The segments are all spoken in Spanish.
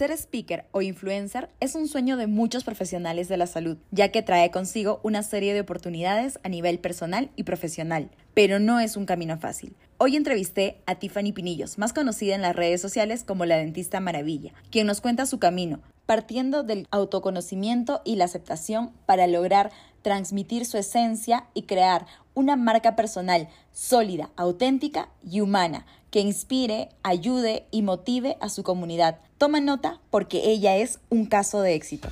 Ser speaker o influencer es un sueño de muchos profesionales de la salud, ya que trae consigo una serie de oportunidades a nivel personal y profesional, pero no es un camino fácil. Hoy entrevisté a Tiffany Pinillos, más conocida en las redes sociales como la dentista maravilla, quien nos cuenta su camino, partiendo del autoconocimiento y la aceptación para lograr transmitir su esencia y crear una marca personal sólida, auténtica y humana que inspire, ayude y motive a su comunidad. Toma nota porque ella es un caso de éxito.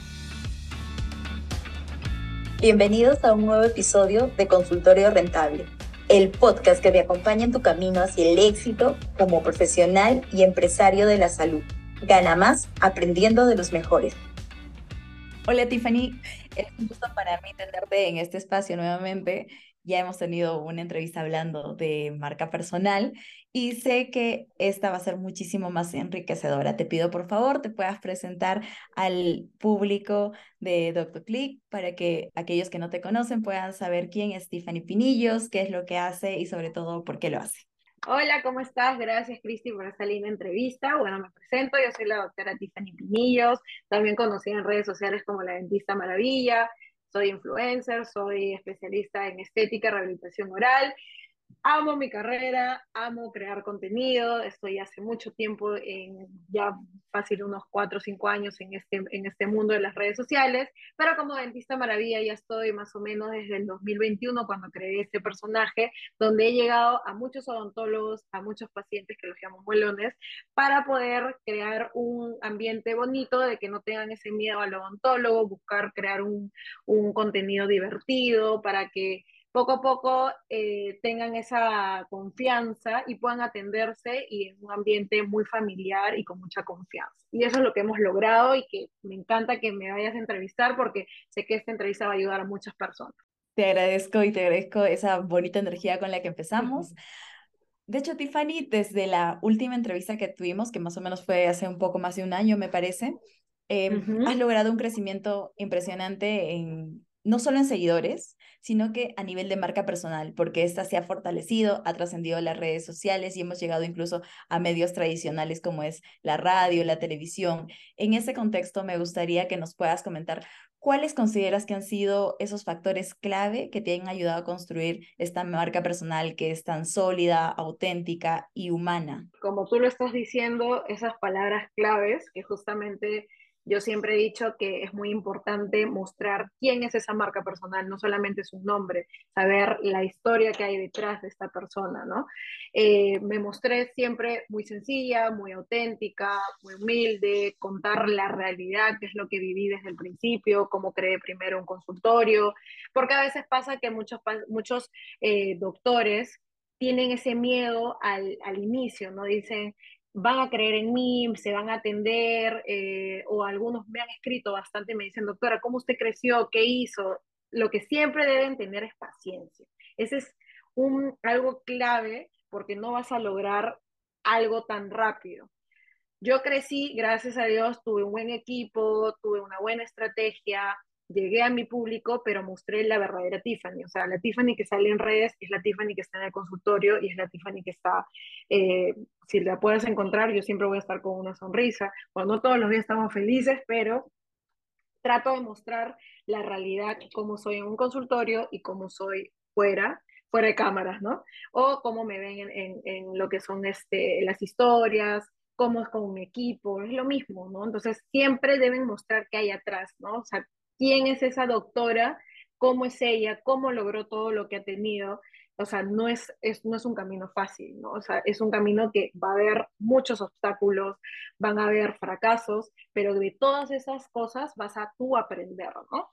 Bienvenidos a un nuevo episodio de Consultorio Rentable, el podcast que te acompaña en tu camino hacia el éxito como profesional y empresario de la salud. Gana más aprendiendo de los mejores. Hola Tiffany, es un gusto para mí tenerte en este espacio nuevamente ya hemos tenido una entrevista hablando de marca personal y sé que esta va a ser muchísimo más enriquecedora. Te pido por favor te puedas presentar al público de Dr. Click para que aquellos que no te conocen puedan saber quién es Tiffany Pinillos, qué es lo que hace y sobre todo por qué lo hace. Hola, ¿cómo estás? Gracias, Cristi, por esta linda entrevista. Bueno, me presento, yo soy la doctora Tiffany Pinillos, también conocida en redes sociales como la Dentista Maravilla soy influencer, soy especialista en estética, rehabilitación oral amo mi carrera, amo crear contenido, estoy hace mucho tiempo, en, ya fácil unos cuatro o cinco años en este, en este mundo de las redes sociales, pero como dentista maravilla ya estoy más o menos desde el 2021 cuando creé este personaje, donde he llegado a muchos odontólogos, a muchos pacientes que los llamo muelones, para poder crear un ambiente bonito de que no tengan ese miedo al odontólogo, buscar crear un, un contenido divertido para que poco a poco eh, tengan esa confianza y puedan atenderse y en un ambiente muy familiar y con mucha confianza. Y eso es lo que hemos logrado y que me encanta que me vayas a entrevistar porque sé que esta entrevista va a ayudar a muchas personas. Te agradezco y te agradezco esa bonita energía con la que empezamos. De hecho, Tiffany, desde la última entrevista que tuvimos, que más o menos fue hace un poco más de un año, me parece, em, has logrado un crecimiento impresionante en no solo en seguidores, sino que a nivel de marca personal, porque esta se ha fortalecido, ha trascendido las redes sociales y hemos llegado incluso a medios tradicionales como es la radio, la televisión. En ese contexto, me gustaría que nos puedas comentar cuáles consideras que han sido esos factores clave que te han ayudado a construir esta marca personal que es tan sólida, auténtica y humana. Como tú lo estás diciendo, esas palabras claves que justamente yo siempre he dicho que es muy importante mostrar quién es esa marca personal, no solamente su nombre, saber la historia que hay detrás de esta persona, ¿no? Eh, me mostré siempre muy sencilla, muy auténtica, muy humilde, contar la realidad, qué es lo que viví desde el principio, cómo creé primero un consultorio, porque a veces pasa que muchos, muchos eh, doctores tienen ese miedo al, al inicio, ¿no? Dicen, van a creer en mí, se van a atender, eh, o algunos me han escrito bastante, me dicen, doctora, ¿cómo usted creció? ¿Qué hizo? Lo que siempre deben tener es paciencia. Ese es un, algo clave porque no vas a lograr algo tan rápido. Yo crecí, gracias a Dios, tuve un buen equipo, tuve una buena estrategia, llegué a mi público, pero mostré la verdadera Tiffany. O sea, la Tiffany que sale en redes es la Tiffany que está en el consultorio y es la Tiffany que está, eh, si la puedes encontrar, yo siempre voy a estar con una sonrisa. Bueno, no todos los días estamos felices, pero trato de mostrar la realidad, cómo soy en un consultorio y cómo soy fuera fuera de cámaras, ¿no? O cómo me ven en, en, lo que son este, las historias, cómo es con mi equipo, es lo mismo, ¿no? Entonces siempre deben mostrar qué hay atrás, ¿no? O sea, quién es esa doctora, cómo es ella, cómo logró todo lo que ha tenido. O sea, no es, no es un camino fácil, ¿no? O sea, es un camino que va a haber muchos obstáculos, van a haber fracasos, pero de todas esas cosas vas a tú aprender, ¿no?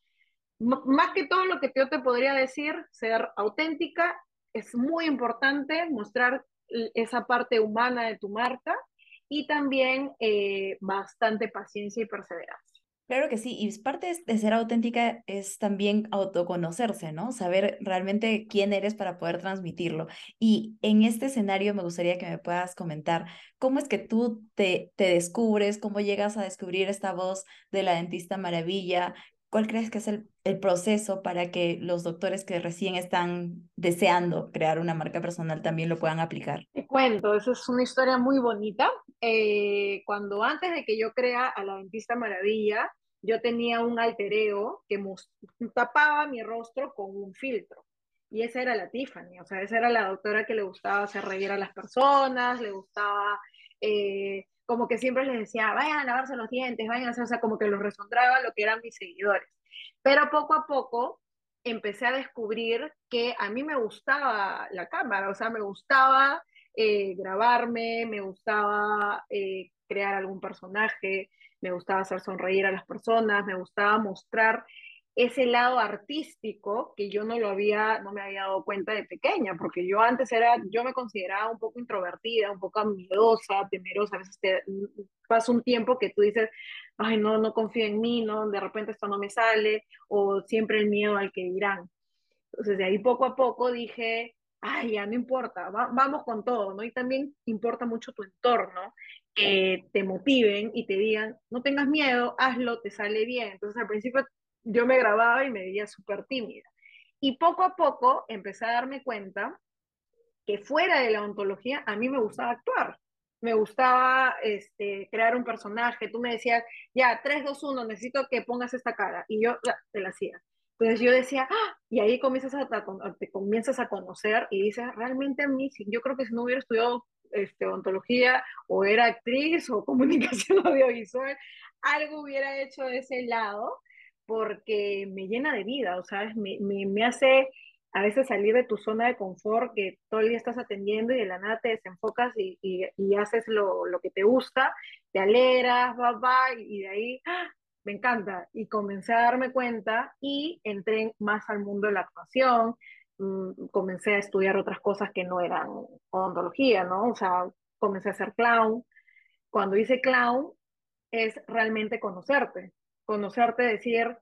más que todo lo que yo te podría decir, ser auténtica, es muy importante mostrar esa parte humana de tu marca y también eh, bastante paciencia y perseverancia. Claro que sí, y parte de ser auténtica es también autoconocerse, ¿no? Saber realmente quién eres para poder transmitirlo. Y en este escenario me gustaría que me puedas comentar cómo es que tú te, te descubres, cómo llegas a descubrir esta voz de la dentista maravilla, ¿Cuál crees que es el, el, proceso para que los doctores que recién están deseando crear una marca personal también lo puedan aplicar? Te cuento, esa es una historia muy bonita. eh, cuando antes de que yo crea a la dentista maravilla, yo tenía un altereo que tapaba mi rostro con un filtro. Y esa era la Tiffany, o sea, esa era la doctora que le gustaba hacer reír a las personas, le gustaba, eh, como que siempre les decía, vayan a lavarse los dientes, vayan a hacer, o sea, como que los resondraba lo que eran mis seguidores. Pero poco a poco empecé a descubrir que a mí me gustaba la cámara, o sea, me gustaba eh, grabarme, me gustaba eh, crear algún personaje, me gustaba hacer sonreír a las personas, me gustaba mostrar ese lado artístico que yo no lo había, no me había dado cuenta de pequeña, porque yo antes era, yo me consideraba un poco introvertida, un poco miedosa, temerosa, a veces te pasa un tiempo que tú dices, ay, no, no confío en mí, no, de repente esto no me sale, o siempre el miedo al que dirán. Entonces, de ahí poco a poco dije, ay, ya no importa, vamos con todo, ¿no? Y también importa mucho tu entorno, que te motiven y te digan, no tengas miedo, hazlo, te sale bien. Entonces al principio yo me grababa y me veía súper tímida. Y poco a poco empecé a darme cuenta que fuera de la ontología a mí me gustaba actuar. Me gustaba este, crear un personaje. Tú me decías, ya, 3, 2, 1, necesito que pongas esta cara. Y yo te la hacía. Entonces yo decía, ¡Ah! y ahí comienzas a, te comienzas a conocer y dices, realmente a mí, yo creo que si no hubiera estudiado este, ontología o era actriz o comunicación audiovisual, algo hubiera hecho de ese lado porque me llena de vida, o sea, me, me, me, hace a veces salir de tu zona de confort que todo el día estás atendiendo y de la nada te desenfocas y, y, y haces lo, lo, que te gusta, te alegras, va, va, y de ahí ¡ah! me encanta. Y comencé a darme cuenta y entré más al mundo de la actuación, mmm, comencé a estudiar otras cosas que no eran odontología, ¿no? O sea, comencé a ser clown. Cuando hice clown es realmente conocerte, conocerte, decir,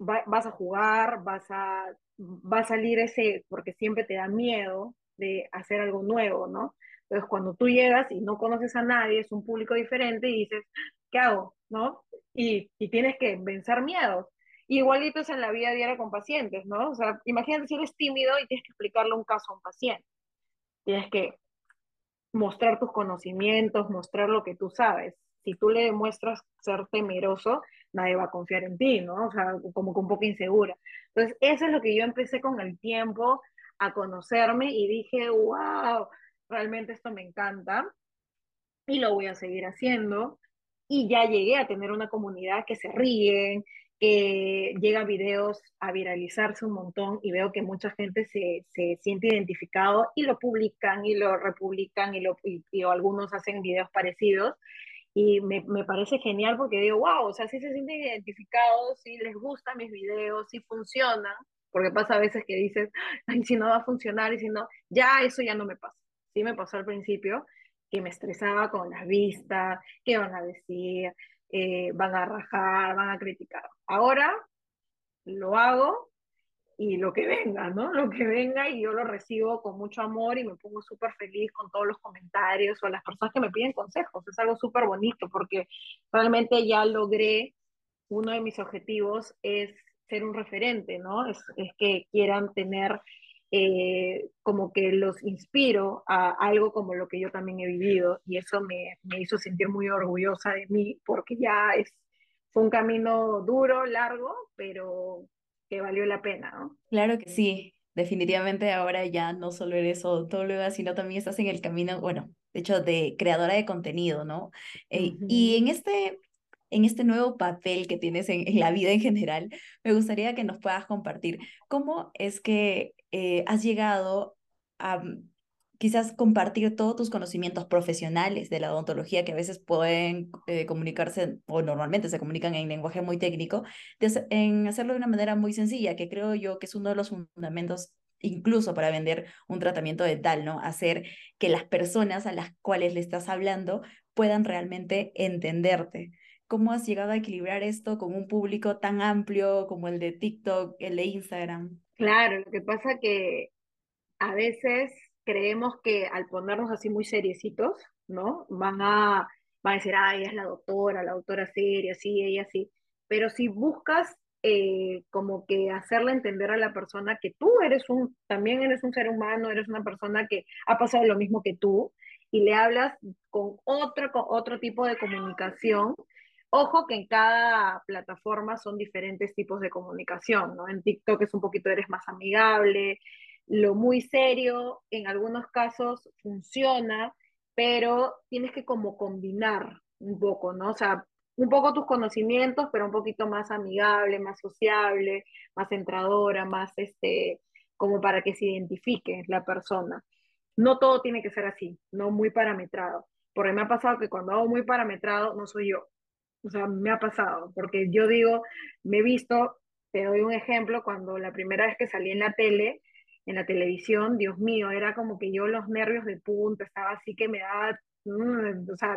va, vas a jugar, vas a, va a salir ese, porque siempre te da miedo de hacer algo nuevo, ¿no? Entonces, cuando tú llegas y no conoces a nadie, es un público diferente y dices, ¿qué hago? ¿No? Y, y tienes que vencer miedos. Igualitos en la vida diaria con pacientes, ¿no? O sea, imagínate si eres tímido y tienes que explicarle un caso a un paciente. Tienes que mostrar tus conocimientos, mostrar lo que tú sabes. Si tú le demuestras ser temeroso, nadie va a confiar en ti, ¿no? O sea, como que un poco insegura. Entonces, eso es lo que yo empecé con el tiempo a conocerme y dije, wow, realmente esto me encanta y lo voy a seguir haciendo y ya llegué a tener una comunidad que se ríen, que llega videos a viralizarse un montón y veo que mucha gente se, se siente identificado y lo publican y lo republican y, lo, y, y algunos hacen videos parecidos y me, me, parece genial porque digo, wow, o sea, si se sienten identificados, si les gustan mis videos, si funcionan, porque pasa a veces que dices, ay, si no va a funcionar y si no, ya eso ya no me pasa. Sí me pasó al principio, que me estresaba con las vistas, qué van a decir, eh, van a rajar, van a criticar. Ahora lo hago y lo que venga, ¿no? Lo que venga y yo lo recibo con mucho amor y me pongo súper feliz con todos los comentarios o las personas que me piden consejos. Es algo súper bonito porque realmente ya logré, uno de mis objetivos es ser un referente, ¿no? Es, es que quieran tener eh, como que los inspiro a algo como lo que yo también he vivido y eso me, me hizo sentir muy orgullosa de mí porque ya es, fue un camino duro, largo, pero que valió la pena, ¿no? Claro que sí, definitivamente ahora ya no solo eres odontóloga, sino también estás en el camino, bueno, de hecho, de creadora de contenido, ¿no? Eh, uh -huh. Y en este en este nuevo papel que tienes en, en, la vida en general, me gustaría que nos puedas compartir cómo es que eh, has llegado a quizás compartir todos tus conocimientos profesionales de la odontología que a veces pueden eh, comunicarse o normalmente se comunican en lenguaje muy técnico, de, en hacerlo de una manera muy sencilla, que creo yo que es uno de los fundamentos incluso para vender un tratamiento dental, ¿no? Hacer que las personas a las cuales le estás hablando puedan realmente entenderte. ¿Cómo has llegado a equilibrar esto con un público tan amplio como el de TikTok, el de Instagram? Claro, lo que pasa que a veces creemos que al ponernos así muy seriecitos, ¿no? Van a, van a decir, ella es la doctora, la doctora seria, sí, ella sí. Pero si buscas eh, como que hacerle entender a la persona que tú eres un, también eres un ser humano, eres una persona que ha pasado lo mismo que tú, y le hablas con otro, con otro tipo de comunicación. Ojo que en cada plataforma son diferentes tipos de comunicación, ¿no? En TikTok es un poquito, eres más amigable, lo muy serio, en algunos casos funciona, pero tienes que como combinar un poco, ¿no? O sea, un poco tus conocimientos, pero un poquito más amigable, más sociable, más centradora, más este, como para que se identifique la persona. No todo tiene que ser así, no muy parametrado, porque me ha pasado que cuando hago muy parametrado no soy yo. O sea, me ha pasado, porque yo digo, me he visto, te doy un ejemplo, cuando la primera vez que salí en la tele, en la televisión, Dios mío, era como que yo los nervios de punta, estaba así que me daba, mm, o sea,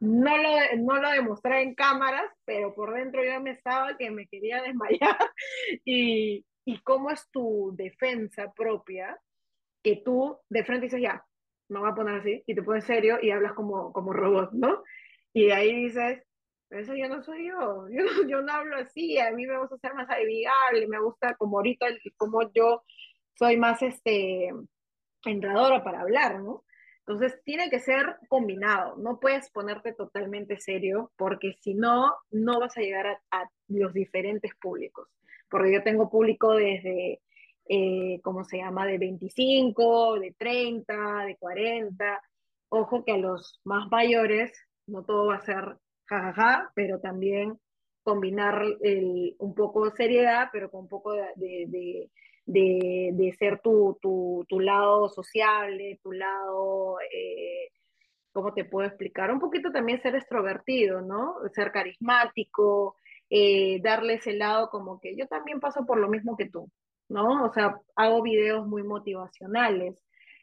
no lo, no lo demostré en cámaras, pero por dentro yo me estaba que me quería desmayar. y, y cómo es tu defensa propia, que tú de frente dices, ya, me voy a poner así, y te pones serio y hablas como, como robot, ¿no? Y de ahí dices, eso yo no soy yo, yo, yo no hablo así, a mí me gusta ser más amigable, me gusta como ahorita, como yo soy más este, entradora para hablar, ¿no? Entonces tiene que ser combinado, no puedes ponerte totalmente serio porque si no, no vas a llegar a, los diferentes públicos, porque yo tengo público desde, eh, ¿cómo se llama?, de 25, de 30, de 40, ojo que a los más mayores no todo va a ser jajaja, pero también combinar el, un poco de seriedad, pero con un poco de, de ser tu, tu, tu, lado sociable, tu lado, eh, ¿cómo te puedo explicar? Un poquito también ser extrovertido, ¿no? Ser carismático, eh, darle ese lado como que yo también paso por lo mismo que tú, ¿no? O sea, hago videos muy motivacionales.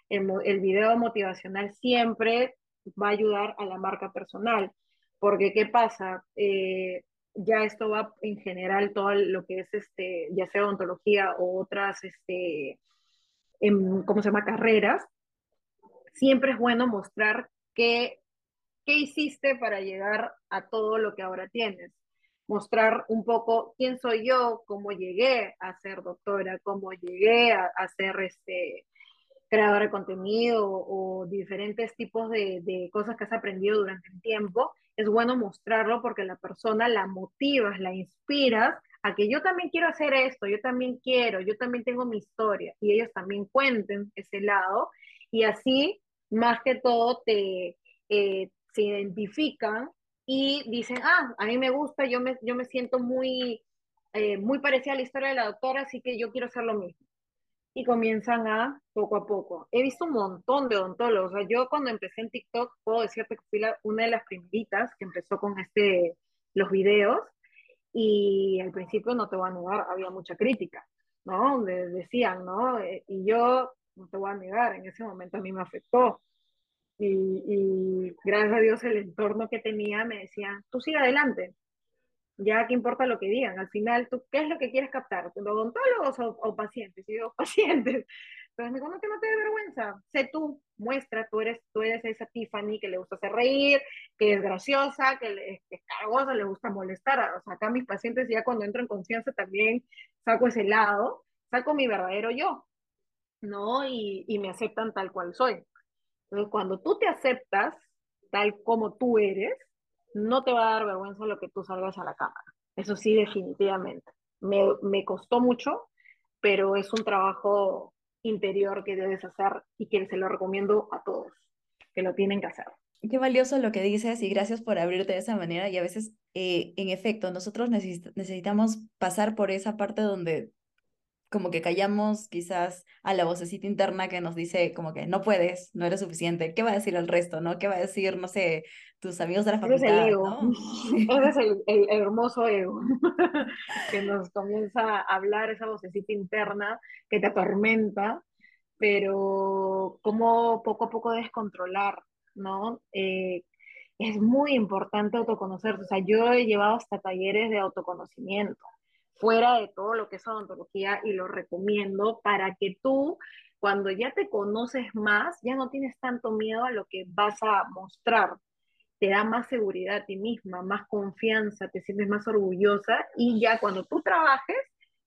El, el video motivacional siempre va a ayudar a la marca personal, porque ¿qué pasa? Eh, ya esto va en general todo lo que es este, ya sea odontología o otras, este, en, ¿cómo se llama? Carreras, siempre es bueno mostrar qué, qué hiciste para llegar a todo lo que ahora tienes. Mostrar un poco quién soy yo, cómo llegué a ser doctora, cómo llegué a, a ser este, creadora de contenido o, diferentes tipos de, de, cosas que has aprendido durante el tiempo es bueno mostrarlo porque la persona la motivas, la inspiras a que yo también quiero hacer esto, yo también quiero, yo también tengo mi historia y ellos también cuenten ese lado y así más que todo te eh, se identifican y dicen, ah, a mí me gusta, yo me, yo me siento muy, eh, muy parecida a la historia de la doctora, así que yo quiero hacer lo mismo y comienzan a poco a poco. He visto un montón de odontólogos. O sea, yo cuando empecé en TikTok, puedo decirte que fui la, una de las primeritas que empezó con este, los videos y al principio, no te voy a negar, había mucha crítica, ¿no? decían, ¿no? Eh, y yo, no te voy a negar, en ese momento a mí me afectó. Y, y gracias a Dios el entorno que tenía me decían, tú sigue adelante, ya qué importa lo que digan, al final, ¿tú qué es lo que quieres captar? ¿Odontólogos o, o pacientes? Y yo, pacientes. Entonces me dijo, no, que no te dé vergüenza, sé tú, muestra, tú eres, tú eres esa Tiffany que le gusta hacer reír, que es graciosa, que, le, es cargosa, le gusta molestar. O sea, acá mis pacientes ya cuando entro en confianza también saco ese lado, saco mi verdadero yo, ¿no? Y, y me aceptan tal cual soy. Entonces, cuando tú te aceptas tal como tú eres, no te va a dar vergüenza lo que tú salgas a la cámara. Eso sí, definitivamente. Me, me costó mucho, pero es un trabajo interior que debes hacer y que se lo recomiendo a todos, que lo tienen que hacer. Qué valioso lo que dices y gracias por abrirte de esa manera. Y a veces, eh, en efecto, nosotros necesitamos pasar por esa parte donde como que callamos quizás a la vocecita interna que nos dice como que no puedes, no eres suficiente, ¿qué va a decir el resto, no? ¿Qué va a decir, no sé, tus amigos de la facultad? Ese es el ego, ese es el, el, hermoso ego que nos comienza a hablar esa vocecita interna que te atormenta, pero como poco a poco descontrolar, ¿no? Eh, es muy importante autoconocerse, o sea, yo he llevado hasta talleres de autoconocimiento, fuera de todo lo que es odontología y lo recomiendo para que tú, cuando ya te conoces más, ya no tienes tanto miedo a lo que vas a mostrar. Te da más seguridad a ti misma, más confianza, te sientes más orgullosa y ya cuando tú trabajes,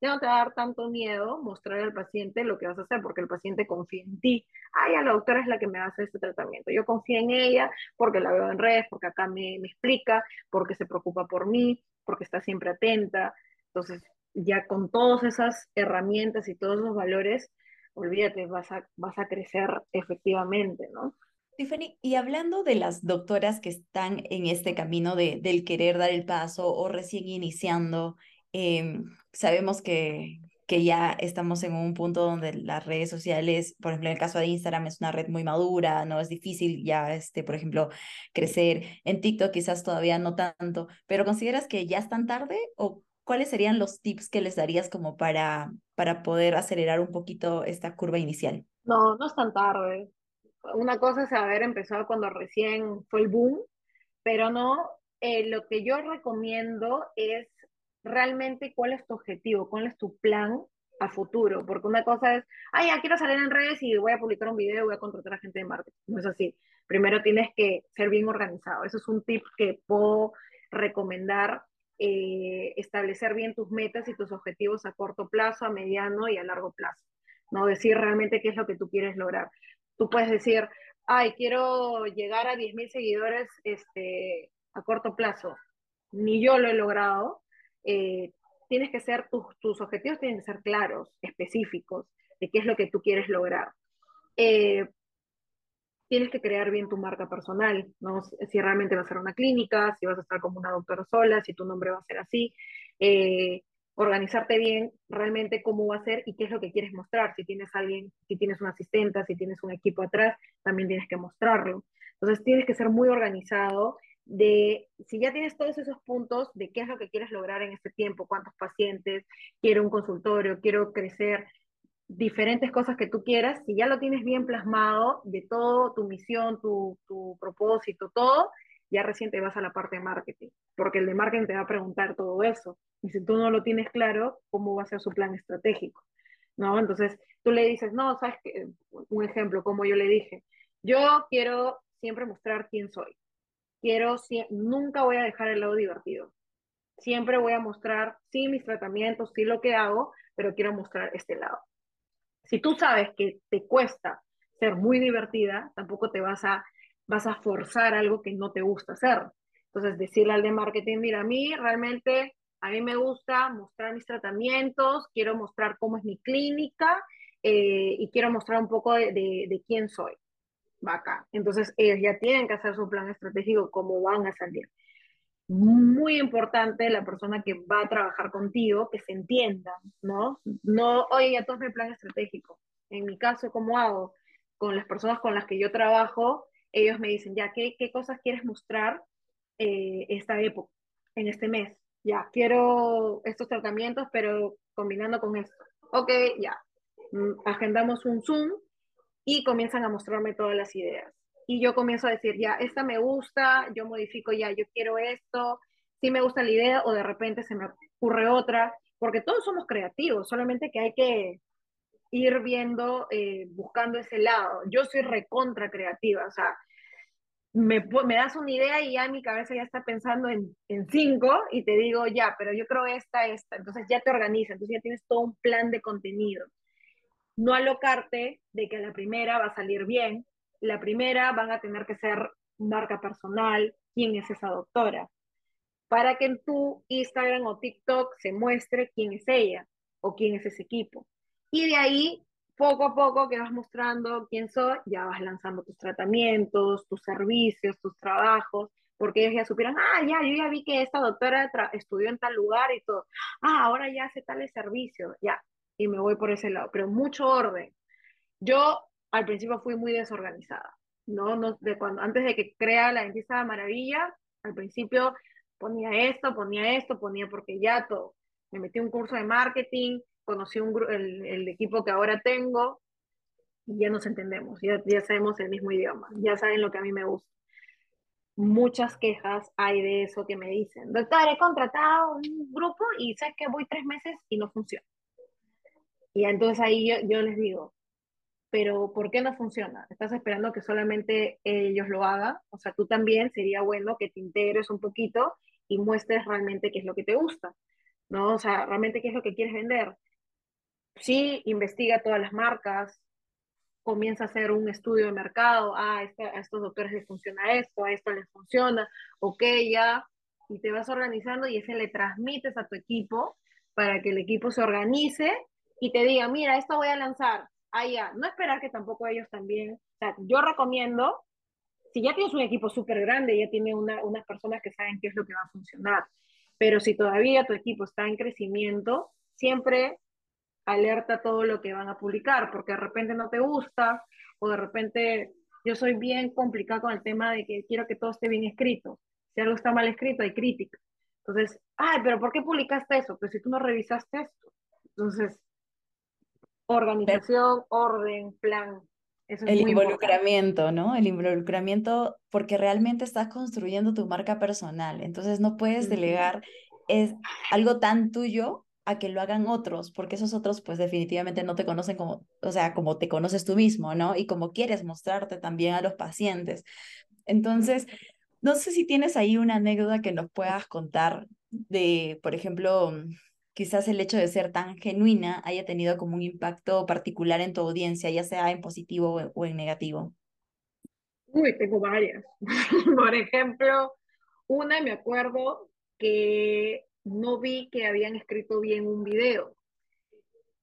ya no te va a dar tanto miedo mostrar al paciente lo que vas a hacer, porque el paciente confía en ti. Ay, la doctora es la que me va a hacer este tratamiento. Yo confío en ella porque la veo en redes, porque acá me, me explica, porque se preocupa por mí, porque está siempre atenta. Entonces, ya con todas esas herramientas y todos esos valores, olvídate, vas a, vas a crecer efectivamente, ¿no? Tiffany, y hablando de las doctoras que están en este camino de, del querer dar el paso o recién iniciando, em, sabemos que, que ya estamos en un punto donde las redes sociales, por ejemplo, en el caso de Instagram es una red muy madura, no es difícil ya, este, por ejemplo, crecer. En TikTok quizás todavía no tanto, pero ¿consideras que ya están tarde o cuáles serían los tips que les darías como para, para poder acelerar un poquito esta curva inicial? No, no es tan tarde. Una cosa es haber empezado cuando recién fue el boom, pero no, eh, lo que yo recomiendo es realmente cuál es tu objetivo, cuál es tu plan a futuro, porque una cosa es, ay, ya quiero salir en redes y voy a publicar un video voy a contratar a gente de marketing. No es así. Primero tienes que ser bien organizado. Eso es un tip que puedo recomendar eh, establecer bien tus metas y tus objetivos a corto plazo, a mediano y a largo plazo. ¿no? Decir realmente qué es lo que tú quieres lograr. Tú puedes decir, ay, quiero llegar a 10.000 seguidores este, a corto plazo. Ni yo lo he logrado. Eh, tienes que ser, tus, tus objetivos tienen que ser claros, específicos, de qué es lo que tú quieres lograr. Eh, tienes que crear bien tu marca personal, ¿no? Si realmente va a ser una clínica, si vas a estar como una doctora sola, si tu nombre va a ser así, eh, organizarte bien realmente cómo va a ser y qué es lo que quieres mostrar. Si tienes alguien, si tienes una asistente, si tienes un equipo atrás, también tienes que mostrarlo. Entonces tienes que ser muy organizado de si ya tienes todos esos puntos de qué es lo que quieres lograr en este tiempo, cuántos pacientes, quiero un consultorio, quiero crecer, diferentes cosas que tú quieras, si ya lo tienes bien plasmado de todo, tu misión, tu, tu propósito, todo, ya recién te vas a la parte de marketing, porque el de marketing te va a preguntar todo eso. Y si tú no lo tienes claro, ¿cómo va a ser su plan estratégico? ¿No? Entonces, tú le dices, no, sabes que, un ejemplo, como yo le dije, yo quiero siempre mostrar quién soy. Quiero, nunca voy a dejar el lado divertido. Siempre voy a mostrar, sí, mis tratamientos, sí, lo que hago, pero quiero mostrar este lado si tú sabes que te cuesta ser muy divertida, tampoco te vas a, vas a forzar algo que no te gusta hacer. Entonces, decirle al de marketing, mira, a mí realmente, a mí me gusta mostrar mis tratamientos, quiero mostrar cómo es mi clínica eh, y quiero mostrar un poco de, de, de quién soy. Va acá. Entonces, ellos ya tienen que hacer su plan estratégico, cómo van a salir muy importante la persona que va a trabajar contigo, que se entienda, ¿no? No, oye, ya todo plan estratégico. En mi caso, ¿cómo hago? Con las personas con las que yo trabajo, ellos me dicen, ya, ¿qué, qué cosas quieres mostrar eh, esta época, en este mes? Ya, quiero estos tratamientos, pero combinando con esto. Ok, ya. Mm, agendamos un Zoom y comienzan a mostrarme todas las ideas y yo comienzo a decir, ya, esta me gusta, yo modifico ya, yo quiero esto, sí me gusta la idea o de repente se me ocurre otra, porque todos somos creativos, solamente que hay que ir viendo, eh, buscando ese lado. Yo soy recontra creativa, o sea, me, me, das una idea y ya mi cabeza ya está pensando en, en, cinco y te digo, ya, pero yo creo esta, esta. Entonces ya te organizas, entonces ya tienes todo un plan de contenido. No alocarte de que a la primera va a salir bien, la primera van a tener que ser marca personal, quién es esa doctora, para que en tu Instagram o TikTok se muestre quién es ella o quién es ese equipo. Y de ahí, poco a poco que vas mostrando quién soy, ya vas lanzando tus tratamientos, tus servicios, tus trabajos, porque ellos ya supieron, ah, ya, yo ya vi que esta doctora estudió en tal lugar y todo, ah, ahora ya hace tales servicios, ya, y me voy por ese lado, pero mucho orden. Yo al principio fui muy desorganizada, ¿no? no de cuando, antes de que crea la dentista de maravilla, al principio ponía esto, ponía esto, ponía porque ya todo. Me metí un curso de marketing, conocí un, el, el equipo que ahora tengo y ya nos entendemos, ya, ya sabemos el mismo idioma, ya saben lo que a mí me gusta. Muchas quejas hay de eso que me dicen, doctor, he contratado un grupo y sé que voy tres meses y no funciona. Y entonces ahí yo, yo les digo, pero ¿por qué no funciona? ¿Estás esperando que solamente ellos lo hagan? O sea, tú también sería bueno que te integres un poquito y muestres realmente qué es lo que te gusta. ¿no? O sea, realmente qué es lo que quieres vender. Sí, investiga todas las marcas, comienza a hacer un estudio de mercado, ah, a estos doctores les funciona esto, a esto les funciona, ok, ya, y te vas organizando y ese le transmites a tu equipo para que el equipo se organice y te diga, mira, esto voy a lanzar, ah, ya, no esperar que tampoco ellos también, o sea, yo recomiendo, si ya tienes un equipo súper grande, ya tiene una, unas personas que saben qué es lo que va a funcionar, pero si todavía tu equipo está en crecimiento, siempre alerta todo lo que van a publicar, porque de repente no te gusta o de repente yo soy bien complicado con el tema de que quiero que todo esté bien escrito. Si algo está mal escrito, hay crítica. Entonces, ay, pero ¿por qué publicaste eso? Pues si tú no revisaste esto. Entonces, organización, orden, plan. Eso es el involucramiento, ¿no? El involucramiento porque realmente estás construyendo tu marca personal. Entonces no puedes delegar es algo tan tuyo a que lo hagan otros, porque esos otros pues definitivamente no te conocen como, o sea, como te conoces tú mismo, ¿no? Y como quieres mostrarte también a los pacientes. Entonces, no sé si tienes ahí una anécdota que nos puedas contar de, por ejemplo, quizás el hecho de ser tan genuina haya tenido como un impacto particular en tu audiencia, ya sea en positivo o en negativo. Uy, tengo varias. por ejemplo, una me acuerdo que no vi que habían escrito bien un video.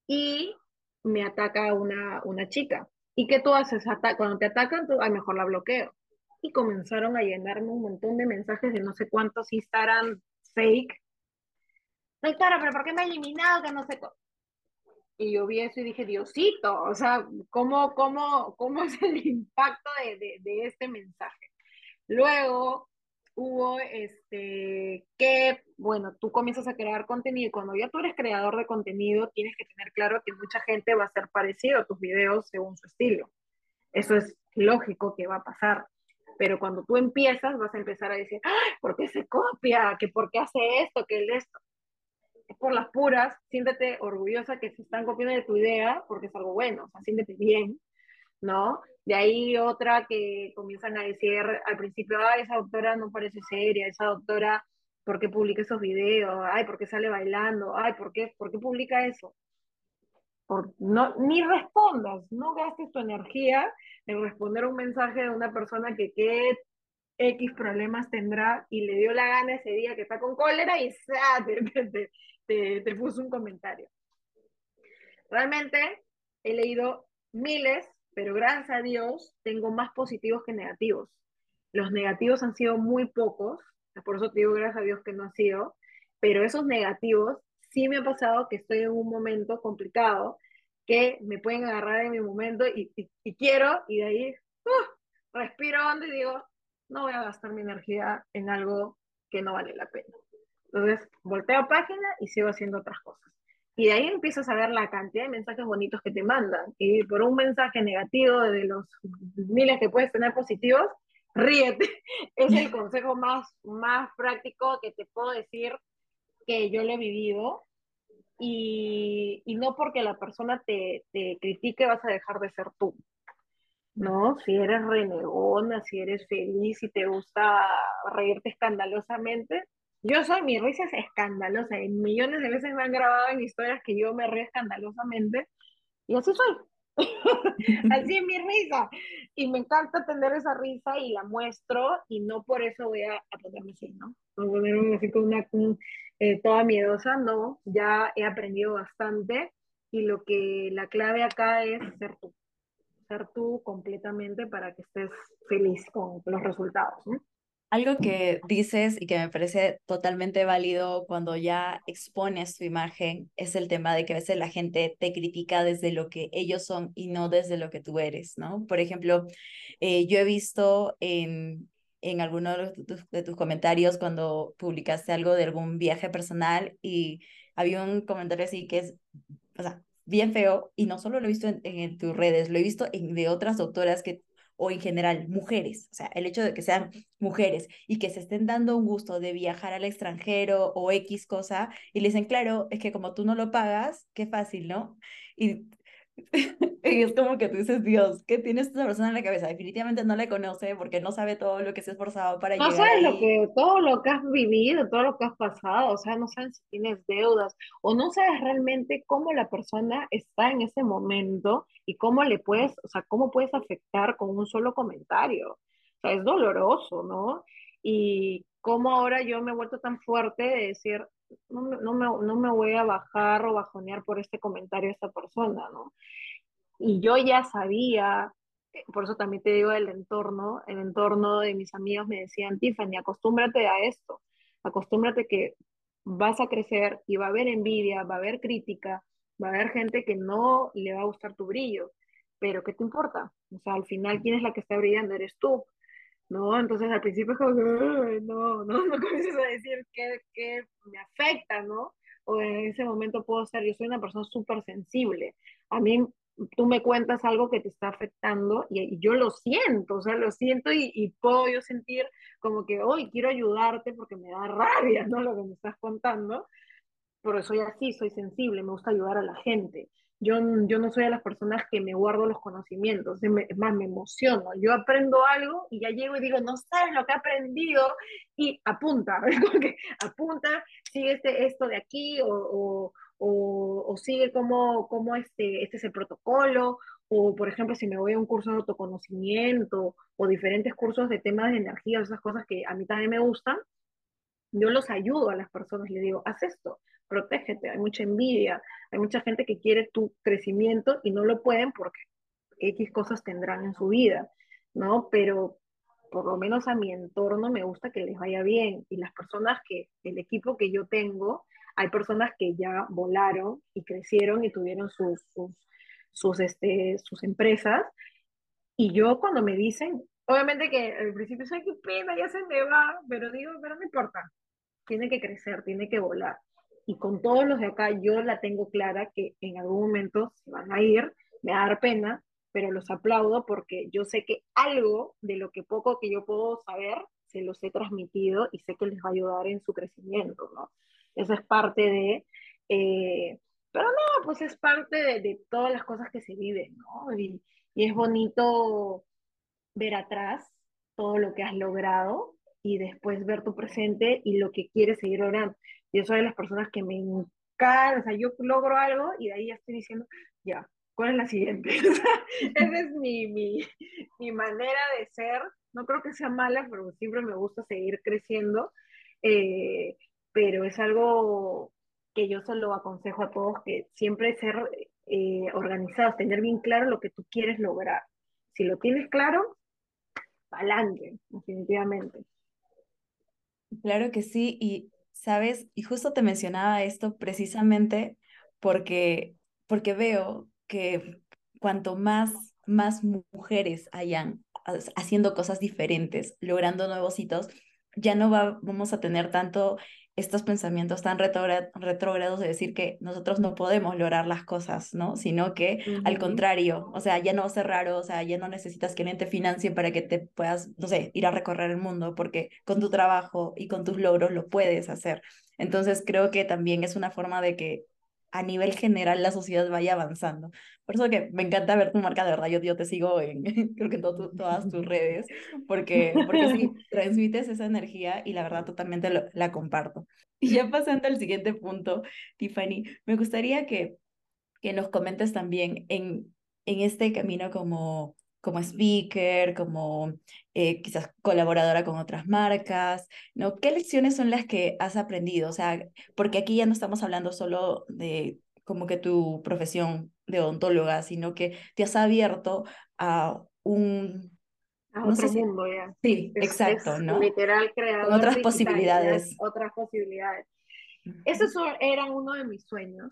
Y me ataca una, una chica. ¿Y qué tú haces? Cuando te atacan, tú, ay, mejor la bloqueo. Y comenzaron a llenarme un montón de mensajes de no sé cuántos Instagram fake. Doctora, pero ¿por qué me ha eliminado? Que no sé. Y yo vi eso y dije, Diosito, o sea, ¿cómo, cómo, cómo es el impacto de, de, este mensaje? Luego, hubo este, que, bueno, tú comienzas a crear contenido y cuando ya tú eres creador de contenido, tienes que tener claro que mucha gente va a ser parecido a tus videos según su estilo. Eso es lógico que va a pasar. Pero cuando tú empiezas, vas a empezar a decir, ¡Ay, ¿por qué se copia? ¿Que ¿Por qué hace esto? ¿Que él esto? Por las puras, siéntete orgullosa que se están copiando de tu idea porque es algo bueno, o sea, siéntete bien, ¿no? De ahí otra que comienzan a decir al principio, ay, esa doctora no parece seria, esa doctora, ¿por qué publica esos videos? Ay, ¿por qué sale bailando? Ay, ¿por qué, ¿por qué publica eso? No, ni respondas, no gastes tu energía en responder un mensaje de una persona que qué X problemas tendrá y le dio la gana ese día que está con cólera y te, te, te puso un comentario. Realmente he leído miles pero gracias a Dios tengo más positivos que negativos. Los negativos han sido muy pocos, por eso te digo gracias a Dios que no ha sido, pero esos negativos sí me ha pasado que estoy en un momento complicado, que me pueden agarrar en mi momento y, quiero, y de ahí uh, respiro hondo y digo, no voy a gastar mi energía en algo que no vale la pena. Entonces, volteo página y sigo haciendo otras cosas. Y de ahí empiezas a ver la cantidad de mensajes bonitos que te mandan. Y por un mensaje negativo de los miles que puedes tener positivos, ríete. Es el consejo más, más práctico que te puedo decir que yo lo he vivido. Y, y no porque la persona te, te critique vas a dejar de ser tú. ¿No? Si eres renegona, si eres feliz, y te gusta reírte escandalosamente, yo soy, mi risa es escandalosa, y millones de veces me han grabado en historias que yo me río escandalosamente, y así soy. así es mi risa. Y me encanta tener esa risa y la muestro, y no por eso voy a, ponerme así, ¿no? No ponerme así con una eh, toda miedosa, no. Ya he aprendido bastante, y lo que la clave acá es ser tú. Tú completamente para que estés feliz con los resultados, ¿no? Algo que dices y que me parece totalmente válido cuando ya expones tu imagen es el tema de que a veces la gente te critica desde lo que ellos son y no desde lo que tú eres, ¿no? Por ejemplo, eh, yo he visto en, en alguno de tus, comentarios cuando publicaste algo de algún viaje personal y había un comentario así que es, o sea, bien feo y no solo lo he visto en, tus redes, lo he visto en, de otras doctoras que o en general mujeres, o sea, el hecho de que sean mujeres y que se estén dando un gusto de viajar al extranjero o X cosa y le dicen, claro, es que como tú no lo pagas, qué fácil, ¿no? Y y es como que tú dices, Dios, ¿qué tiene esta persona en la cabeza? Definitivamente no la conoce porque no sabe todo lo que se ha esforzado para no llegar sabes ahí. lo que, todo lo que has vivido, todo lo que has pasado, o sea, no sabes si tienes deudas o no sabes realmente cómo la persona está en ese momento y cómo le puedes, o sea, cómo puedes afectar con un solo comentario. O sea, es doloroso, ¿no? Y cómo ahora yo me he vuelto tan fuerte de decir, no, me- no me, no me voy a bajar o bajonear por este comentario de esta persona, ¿no? Y yo ya sabía, por eso también te digo el entorno, el entorno de mis amigos me decían, Tiffany, acostúmbrate a esto, acostúmbrate que vas a crecer y va a haber envidia, va a haber crítica, va a haber gente que no le va a gustar tu brillo, pero ¿qué te importa? O sea, al final, ¿quién es la que está brillando? Eres tú. ¿No? Entonces al principio es como que, "Ay, no, no, no comiences a decir que, que me afecta, ¿no? O en ese momento puedo ser, yo soy una persona súper sensible. A mí tú me cuentas algo que te está afectando y, y yo lo siento, o sea, lo siento y, y puedo yo sentir como que, hoy quiero ayudarte porque me da rabia, ¿no? Lo que me estás contando pero soy así, soy sensible, me gusta ayudar a la gente. Yo, yo no soy de las personas que me guardo los conocimientos, es más, me emociono. Yo aprendo algo y ya llego y digo, no sabes lo que he aprendido, y apunta, apunta, sigue este, esto de aquí, o, o, o, sigue como, como este, este es el protocolo, o por ejemplo, si me voy a un curso de autoconocimiento, o diferentes cursos de temas de energía, esas cosas que a mí también me gustan, yo los ayudo a las personas, les digo, haz esto, protégete, hay mucha envidia, hay mucha gente que quiere tu crecimiento y no lo pueden porque X cosas tendrán en su vida, ¿no? Pero por lo menos a mi entorno me gusta que les vaya bien y las personas que, el equipo que yo tengo, hay personas que ya volaron y crecieron y tuvieron sus, sus, este, sus empresas y yo cuando me dicen, obviamente que al principio soy qué pena, ya se me va, pero digo, pero no importa, tiene que crecer, tiene que volar. Y con todos los de acá, yo la tengo clara que en algún momento se van a ir, me va a dar pena, pero los aplaudo porque yo sé que algo de lo que poco que yo puedo saber, se los he transmitido y sé que les va a ayudar en su crecimiento, ¿no? Eso es parte de, eh, pero no, pues es parte de, de, todas las cosas que se viven, ¿no? Y, y es bonito ver atrás todo lo que has logrado y después ver tu presente y lo que quieres seguir logrando. Yo soy de las personas que me encanta, o sea, yo logro algo y de ahí ya estoy diciendo, ya, ¿cuál es la siguiente? Esa es mi, mi, mi, manera de ser. No creo que sea mala, pero siempre me gusta seguir creciendo. Eh, pero es algo que yo solo aconsejo a todos que siempre ser eh, organizados, tener bien claro lo que tú quieres lograr. Si lo tienes claro, adelante, definitivamente. Claro que sí, y sabes, y justo te mencionaba esto precisamente porque, porque veo que cuanto más, más mujeres hayan haciendo cosas diferentes, logrando nuevos hitos, ya no va, vamos a tener tanto estos pensamientos tan retrógrados de decir que nosotros no podemos lograr las cosas, ¿no? Sino que uh -huh. al contrario, o sea, ya no va a ser raro, o sea, ya no necesitas que alguien te financie para que te puedas, no sé, ir a recorrer el mundo, porque con tu trabajo y con tus logros lo puedes hacer. Entonces creo que también es una forma de que a nivel general la sociedad vaya avanzando. Por eso que me encanta ver tu marca, de verdad, yo, yo te sigo en, creo que en to, tu, todas tus redes, porque, porque sí, transmites esa energía y la verdad totalmente lo, la comparto. Y ya pasando al siguiente punto, Tiffany, me gustaría que, que nos comentes también en, en este camino como, como speaker, como eh, quizás colaboradora con otras marcas, ¿no? ¿Qué lecciones son las que has aprendido? O sea, porque aquí ya no estamos hablando solo de como que tu profesión de odontóloga, sino que te has abierto a un... A otro si... mundo ya. Sí, es, exacto, es ¿no? Literal creador Con otras digital, posibilidades. Otras posibilidades. Esos eran uno de mis sueños,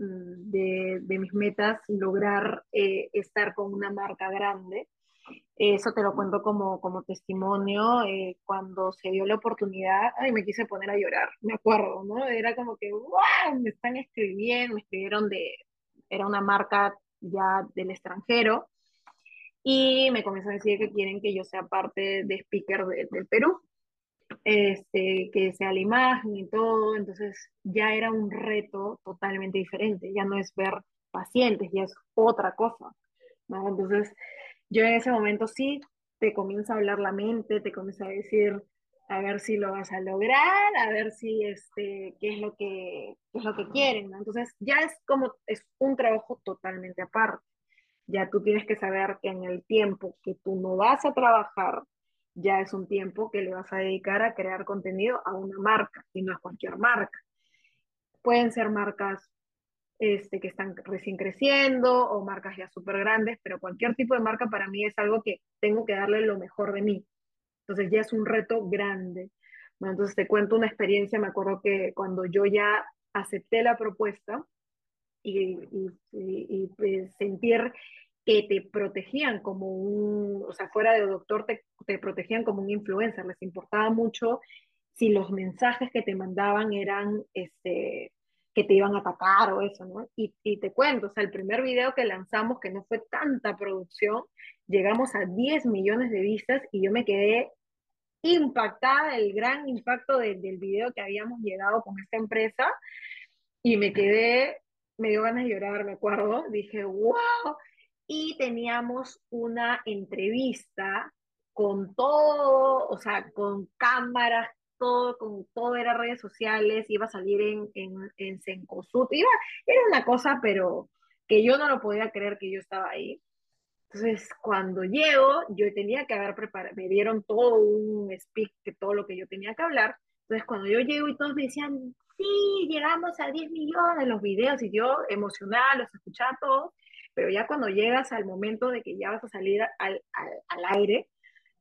de, de mis metas, lograr eh, estar con una marca grande. Eso te lo cuento como, como testimonio. Eh, cuando se dio la oportunidad, ay, me quise poner a llorar, me acuerdo, ¿no? Era como que, ¡wow! Me están escribiendo, me escribieron de, era una marca ya del extranjero, y me comienzan a decir que quieren que yo sea parte de speaker de, del Perú, este, que sea la imagen y todo, entonces ya era un reto totalmente diferente, ya no es ver pacientes, ya es otra cosa. ¿no? Entonces, yo en ese momento sí te comienza a hablar la mente, te comienza a decir, a ver si lo vas a lograr, a ver si este, qué es lo que, es lo que quieren, ¿no? Entonces ya es como, es un trabajo totalmente aparte. Ya tú tienes que saber que en el tiempo que tú no vas a trabajar, ya es un tiempo que le vas a dedicar a crear contenido a una marca, y no a cualquier marca. Pueden ser marcas este, que están recién creciendo o marcas ya súper grandes, pero cualquier tipo de marca para mí es algo que tengo que darle lo mejor de mí. Entonces ya es un reto grande. entonces te cuento una experiencia, me acuerdo que cuando yo ya acepté la propuesta y, y, pues, sentir que te protegían como un, o sea, fuera de doctor, te, te protegían como un influencer, les importaba mucho si los mensajes que te mandaban eran, este, que te iban a atacar o eso, ¿no? Y, y, te cuento, o sea, el primer video que lanzamos, que no fue tanta producción, llegamos a 10 millones de vistas y yo me quedé impactada del gran impacto del video que habíamos llegado con esta empresa y me quedé, me dio ganas de llorar, me acuerdo, dije, wow, y teníamos una entrevista con todo, o sea, con cámaras, todo, con todo era redes sociales, iba a salir en, en, en iba, era una cosa, pero que yo no lo podía creer que yo estaba ahí. Entonces, cuando llego, yo tenía que haber preparado, me dieron todo un speak de todo lo que yo tenía que hablar. Entonces, cuando yo llego y todos me decían, sí, llegamos a 10 millones los videos, y yo emocionada, los escuchaba todos, pero ya cuando llegas al momento de que ya vas a salir al, al, al aire,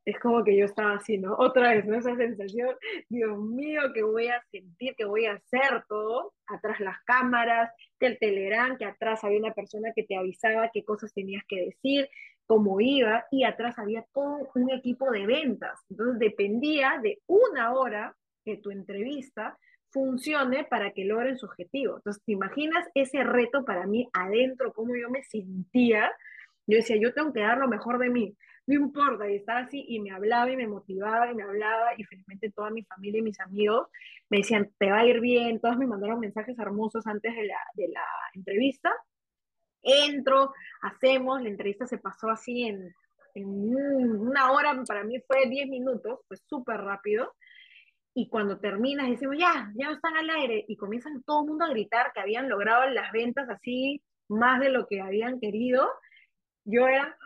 es como que yo estaba así, ¿no? Otra vez, ¿no? Esa sensación, Dios mío, que voy a sentir, que voy a hacer todo, atrás las cámaras, que el telerán, que atrás había una persona que te avisaba qué cosas tenías que decir, cómo iba, y atrás había todo un equipo de ventas. Entonces dependía de una hora que tu entrevista funcione para que logren su objetivo. Entonces, ¿te imaginas ese reto para mí adentro, cómo yo me sentía? Yo decía, yo tengo que dar lo mejor de mí no importa, y estaba así, y me hablaba y me motivaba y me hablaba, y finalmente toda mi familia y mis amigos me decían, te va a ir bien, todos me mandaron mensajes hermosos antes de la, de la entrevista. Entro, hacemos, la entrevista se pasó así en, en una hora, para mí fue 10 minutos, fue súper rápido. Y cuando terminas, decimos, ya, ya están al aire. Y comienzan todo el mundo a gritar que habían logrado las ventas así, más de lo que habían querido. Yo era,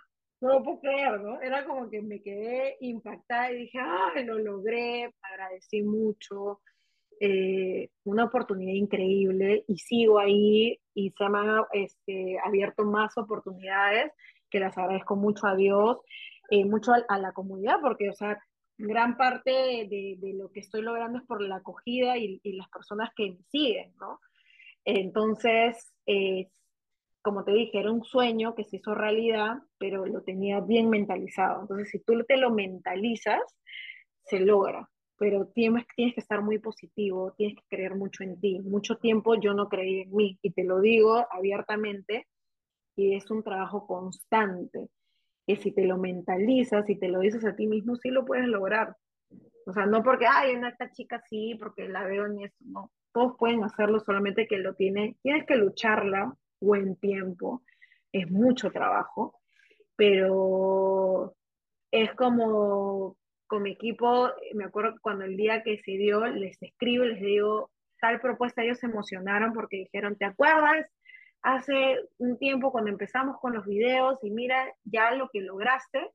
no lo puedo creer, ¿no? Era como que me quedé impactada y dije, ¡ay, lo logré! Agradecí mucho, eh, una oportunidad increíble y sigo ahí y se me han este, abierto más oportunidades que las agradezco mucho a Dios, eh, mucho a, la comunidad, porque, o sea, gran parte de, de, lo que estoy logrando es por la acogida y, y las personas que me siguen, ¿no? Entonces, eh, como te dije, era un sueño que se hizo realidad, pero lo tenía bien mentalizado. Entonces, si tú te lo mentalizas, se logra, pero tienes, tienes que estar muy positivo, tienes que creer mucho en ti. Mucho tiempo yo no creí en mí y te lo digo abiertamente y es un trabajo constante. Que si te lo mentalizas, y te lo dices a ti mismo, sí lo puedes lograr. O sea, no porque, ay, una esta chica sí, porque la veo en esto, no. Todos pueden hacerlo, solamente que lo tiene, tienes que lucharla, buen tiempo, es mucho trabajo, pero es como con mi equipo, me acuerdo que cuando el día que se dio, les escribo, les digo, tal propuesta, ellos se emocionaron porque dijeron, ¿te acuerdas? Hace un tiempo cuando empezamos con los videos y mira ya lo que lograste,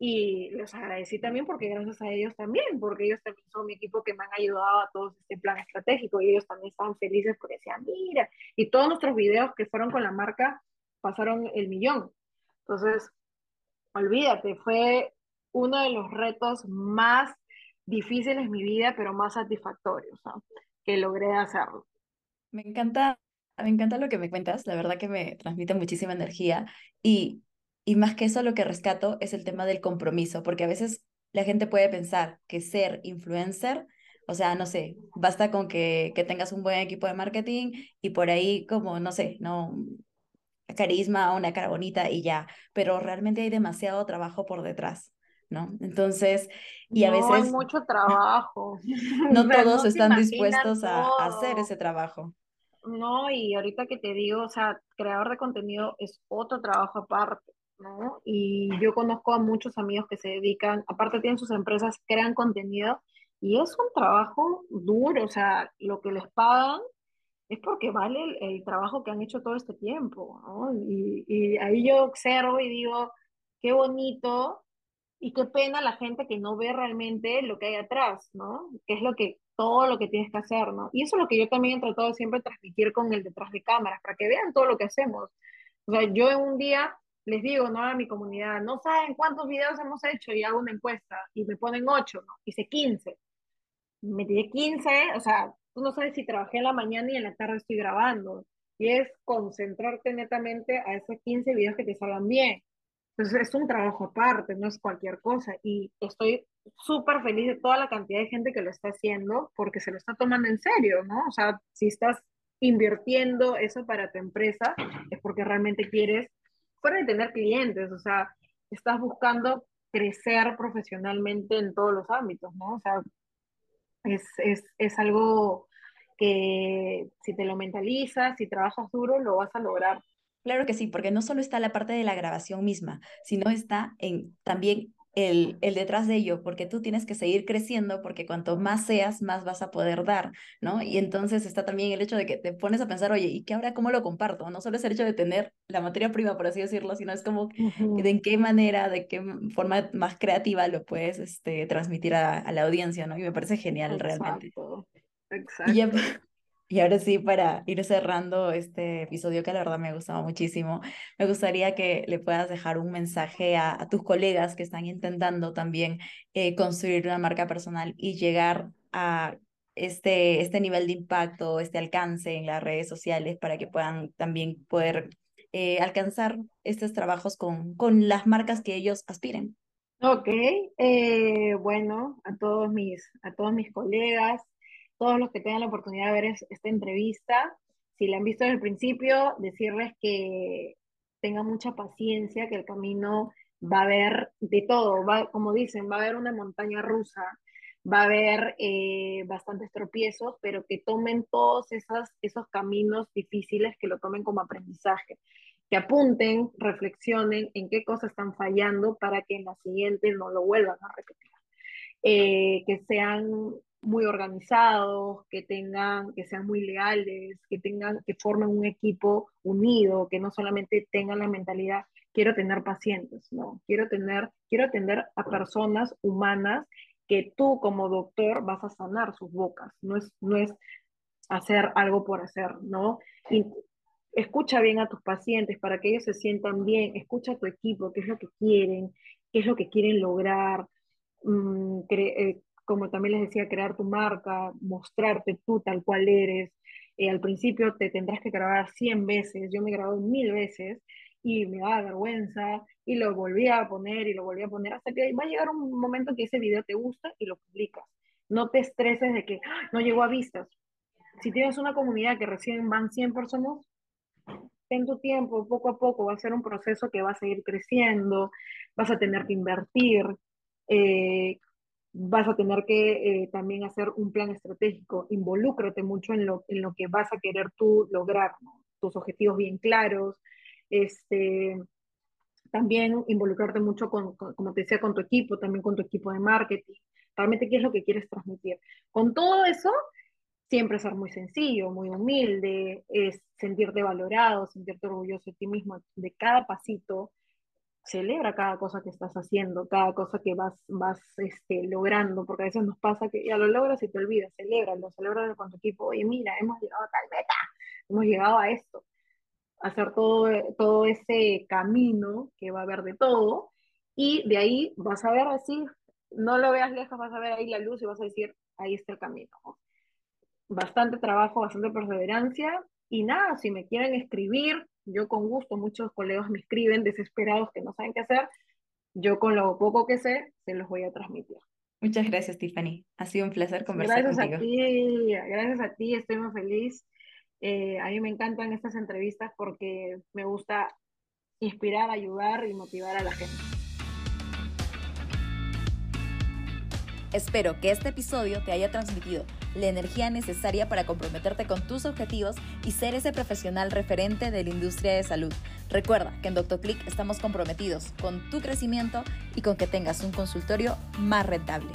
y les agradecí también porque gracias a ellos también, porque ellos también son mi equipo que me han ayudado a todo este plan estratégico y ellos también estaban felices porque decían, mira, y todos nuestros videos que fueron con la marca pasaron el millón. Entonces, olvídate, fue uno de los retos más difíciles en mi vida, pero más satisfactorios, que logré hacerlo. Me encanta, me encanta lo que me cuentas, la verdad que me transmite muchísima energía y y más que eso, lo que rescato es el tema del compromiso, porque a veces la gente puede pensar que ser influencer, o sea, no sé, basta con que, que tengas un buen equipo de marketing y por ahí como, no sé, no carisma, una cara bonita y ya, pero realmente hay demasiado trabajo por detrás. ¿no? Entonces, y a veces... hay mucho trabajo. no todos están dispuestos a, hacer ese trabajo. No, y ahorita que te digo, o sea, creador de contenido es otro trabajo aparte, ¿no? Y yo conozco a muchos amigos que se dedican, aparte tienen sus empresas, crean contenido y es un trabajo duro, o sea, lo que les pagan es porque vale el, trabajo que han hecho todo este tiempo, ¿no? Y, y, ahí yo observo y digo, qué bonito y qué pena la gente que no ve realmente lo que hay atrás, ¿no? Que es lo que, todo lo que tienes que hacer, ¿no? Y eso es lo que yo también he tratado de siempre transmitir con el detrás de cámaras, para que vean todo lo que hacemos. O sea, yo en un día les digo, ¿no? A mi comunidad, no saben cuántos videos hemos hecho y hago una encuesta y me ponen 8, ¿no? Hice 15. Me tiré 15, o sea, tú no sabes si trabajé en la mañana y en la tarde estoy grabando. Y es concentrarte netamente a esos 15 videos que te salgan bien. Entonces es un trabajo aparte, no es cualquier cosa. Y estoy súper feliz de toda la cantidad de gente que lo está haciendo porque se lo está tomando en serio, ¿no? O sea, si estás invirtiendo eso para tu empresa, es porque realmente quieres, fuera de tener clientes, o sea, estás buscando crecer profesionalmente en todos los ámbitos, ¿no? O sea, es, es, es algo que si te lo mentalizas, si trabajas duro, lo vas a lograr. Claro que sí, porque no solo está la parte de la grabación misma, sino está en también el, el, detrás de ello, porque tú tienes que seguir creciendo, porque cuanto más seas, más vas a poder dar, ¿no? Y entonces está también el hecho de que te pones a pensar, oye, ¿y qué ahora cómo lo comparto? No solo es el hecho de tener la materia prima, por así decirlo, sino es como de en qué manera, de qué forma más creativa lo puedes este, transmitir a, a la audiencia, ¿no? Y me parece genial Exacto. realmente. Exacto. Y y ahora sí, para ir cerrando este episodio que la verdad me ha gustado muchísimo, me gustaría que le puedas dejar un mensaje a, tus colegas que están intentando también eh, construir una marca personal y llegar a este, este nivel de impacto, este alcance en las redes sociales para que puedan también poder eh, alcanzar estos trabajos con, con las marcas que ellos aspiren. Ok, eh, bueno, a todos mis, a todos mis colegas, todos los que tengan la oportunidad de ver esta entrevista, si la han visto desde el principio, decirles que tengan mucha paciencia, que el camino va a haber de todo, va, como dicen, va a haber una montaña rusa, va a haber eh, bastantes tropiezos, pero que tomen todos esos, caminos difíciles, que lo tomen como aprendizaje, que apunten, reflexionen en qué cosas están fallando para que en la siguiente no lo vuelvan a repetir. Eh, que sean muy organizados, que tengan, que sean muy leales, que tengan, que formen un equipo unido, que no solamente tengan la mentalidad, quiero tener pacientes, no, quiero tener, quiero atender a personas humanas que tú como doctor vas a sanar sus bocas, no es, no es hacer algo por hacer, ¿no? Y escucha bien a tus pacientes para que ellos se sientan bien, escucha a tu equipo, qué es lo que quieren, qué es lo que quieren lograr, mm, eh, como también les decía, crear tu marca, mostrarte tú tal cual eres. Eh, al principio te tendrás que grabar 100 veces, yo me grabé mil veces y me daba vergüenza y lo volví a poner y lo volví a poner hasta que va a llegar un momento que ese video te gusta y lo publicas. No te estreses de que ¡ah! no llegó a vistas. Si tienes una comunidad que recién van 100 personas, ten tu tiempo, poco a poco va a ser un proceso que va a seguir creciendo, vas a tener que invertir, eh, vas a tener que eh, también hacer un plan estratégico, involúcrate mucho en lo, en lo que vas a querer tú lograr, tus objetivos bien claros, este, también involucrarte mucho con, como te decía, con tu equipo, también con tu equipo de marketing, realmente qué es lo que quieres transmitir. Con todo eso, siempre ser muy sencillo, muy humilde, es sentirte valorado, sentirte orgulloso de ti mismo, de cada pasito, celebra cada cosa que estás haciendo, cada cosa que vas, vas este, logrando, porque a veces nos pasa que ya lo logras y te olvidas, lo celebra con tu equipo, oye, mira, hemos llegado a tal meta, hemos llegado a esto, hacer todo, todo ese camino que va a haber de todo, y de ahí vas a ver así, no lo veas lejos, vas a ver ahí la luz y vas a decir, ahí está el camino. Bastante trabajo, bastante perseverancia, y nada, si me quieren escribir, yo con gusto, muchos colegas me escriben desesperados que no saben qué hacer. Yo con lo poco que sé, se los voy a transmitir. Muchas gracias, Tiffany. Ha sido un placer conversar gracias contigo. A ti, gracias a ti, estoy muy feliz. Eh, a mí me encantan estas entrevistas porque me gusta inspirar, ayudar y motivar a la gente. Espero que este episodio te haya transmitido la energía necesaria para comprometerte con tus objetivos y ser ese profesional referente de la industria de salud. Recuerda que en DoctorClick estamos comprometidos con tu crecimiento y con que tengas un consultorio más rentable.